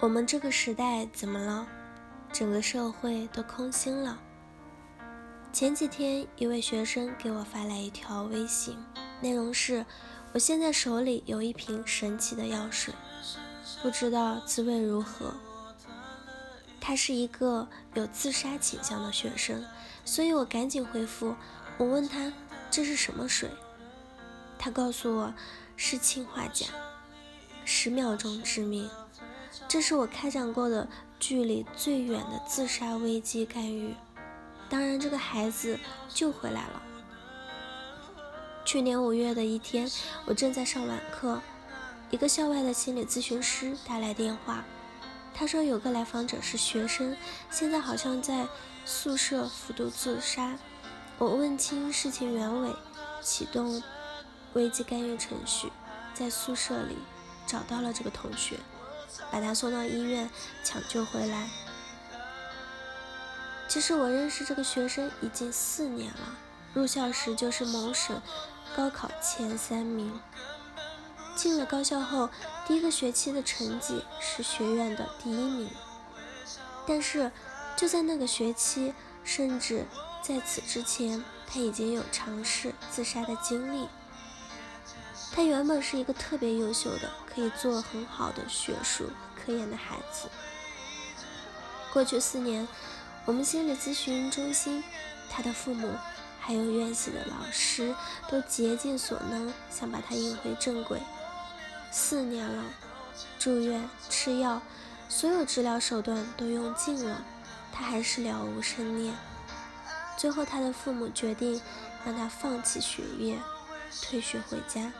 我们这个时代怎么了？整个社会都空心了。前几天，一位学生给我发来一条微信，内容是：我现在手里有一瓶神奇的药水，不知道滋味如何。他是一个有自杀倾向的学生，所以我赶紧回复。我问他这是什么水，他告诉我是氰化钾，十秒钟致命。这是我开展过的距离最远的自杀危机干预。当然，这个孩子救回来了。去年五月的一天，我正在上晚课，一个校外的心理咨询师打来电话，他说有个来访者是学生，现在好像在宿舍服毒自杀。我问清事情原委，启动危机干预程序，在宿舍里找到了这个同学。把他送到医院抢救回来。其实我认识这个学生已经四年了，入校时就是某省高考前三名。进了高校后，第一个学期的成绩是学院的第一名。但是就在那个学期，甚至在此之前，他已经有尝试自杀的经历。他原本是一个特别优秀的，可以做很好的学术科研的孩子。过去四年，我们心理咨询中心、他的父母还有院系的老师都竭尽所能想把他引回正轨。四年了，住院、吃药，所有治疗手段都用尽了，他还是了无生念。最后，他的父母决定让他放弃学业，退学回家。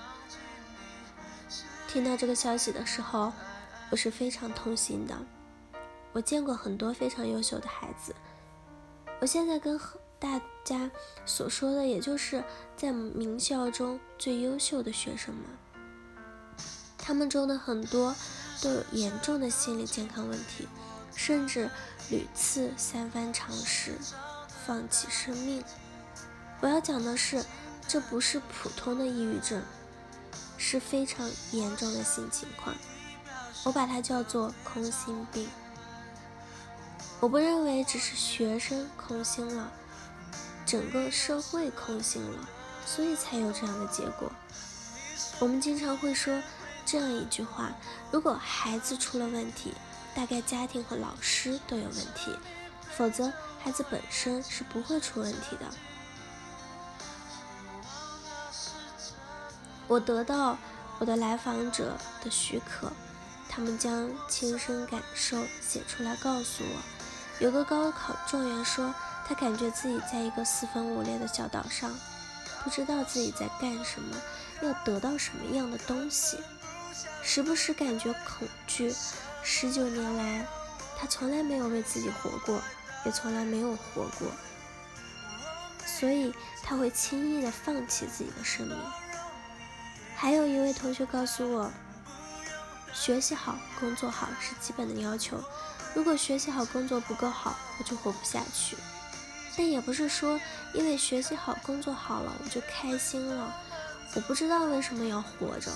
听到这个消息的时候，我是非常痛心的。我见过很多非常优秀的孩子，我现在跟大家所说的，也就是在名校中最优秀的学生们。他们中的很多都有严重的心理健康问题，甚至屡次三番尝试放弃生命。我要讲的是，这不是普通的抑郁症。是非常严重的性情况，我把它叫做空心病。我不认为只是学生空心了，整个社会空心了，所以才有这样的结果。我们经常会说这样一句话：如果孩子出了问题，大概家庭和老师都有问题，否则孩子本身是不会出问题的。我得到我的来访者的许可，他们将亲身感受写出来告诉我。有个高考状元说，他感觉自己在一个四分五裂的小岛上，不知道自己在干什么，要得到什么样的东西，时不时感觉恐惧。十九年来，他从来没有为自己活过，也从来没有活过，所以他会轻易的放弃自己的生命。还有一位同学告诉我，学习好、工作好是基本的要求。如果学习好、工作不够好，我就活不下去。但也不是说因为学习好、工作好了，我就开心了。我不知道为什么要活着，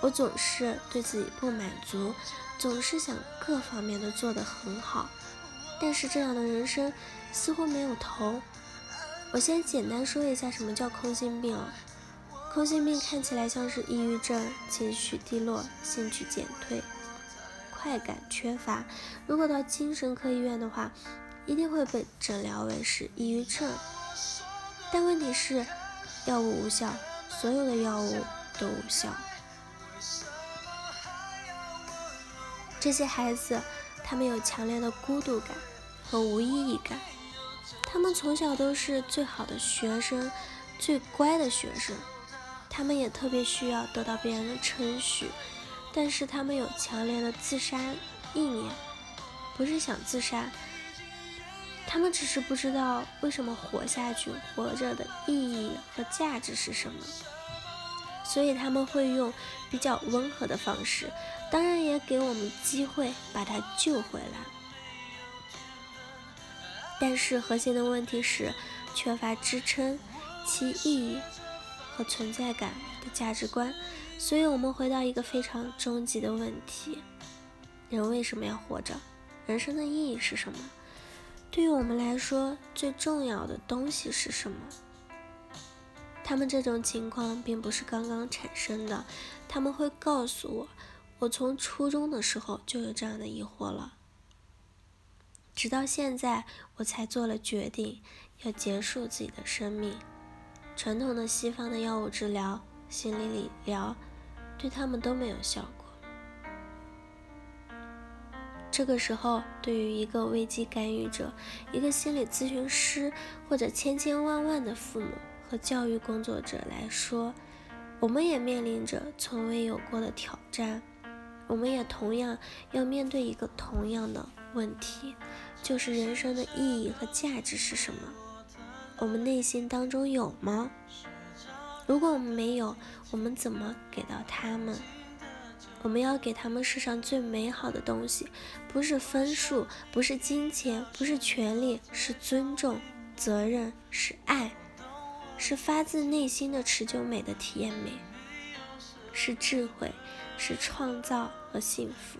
我总是对自己不满足，总是想各方面都做得很好。但是这样的人生似乎没有头。我先简单说一下什么叫空心病。空心病看起来像是抑郁症，情绪低落，兴趣减退，快感缺乏。如果到精神科医院的话，一定会被诊疗为是抑郁症。但问题是，药物无效，所有的药物都无效。这些孩子，他们有强烈的孤独感和无意义感。他们从小都是最好的学生，最乖的学生。他们也特别需要得到别人的称许，但是他们有强烈的自杀意念，不是想自杀，他们只是不知道为什么活下去，活着的意义和价值是什么，所以他们会用比较温和的方式，当然也给我们机会把他救回来，但是核心的问题是缺乏支撑，其意义。和存在感的价值观，所以我们回到一个非常终极的问题：人为什么要活着？人生的意义是什么？对于我们来说，最重要的东西是什么？他们这种情况并不是刚刚产生的，他们会告诉我，我从初中的时候就有这样的疑惑了，直到现在我才做了决定，要结束自己的生命。传统的西方的药物治疗、心理理疗，对他们都没有效果。这个时候，对于一个危机干预者、一个心理咨询师或者千千万万的父母和教育工作者来说，我们也面临着从未有过的挑战。我们也同样要面对一个同样的问题，就是人生的意义和价值是什么？我们内心当中有吗？如果我们没有，我们怎么给到他们？我们要给他们世上最美好的东西，不是分数，不是金钱，不是权利，是尊重、责任，是爱，是发自内心的持久美的体验美，是智慧，是创造和幸福。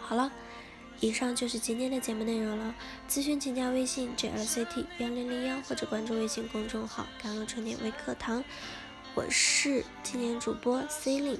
好了，以上就是今天的节目内容了。咨询请加微信 jlct 幺零零幺，或者关注微信公众号“甘露春天微课堂”。我是今年主播 C 令。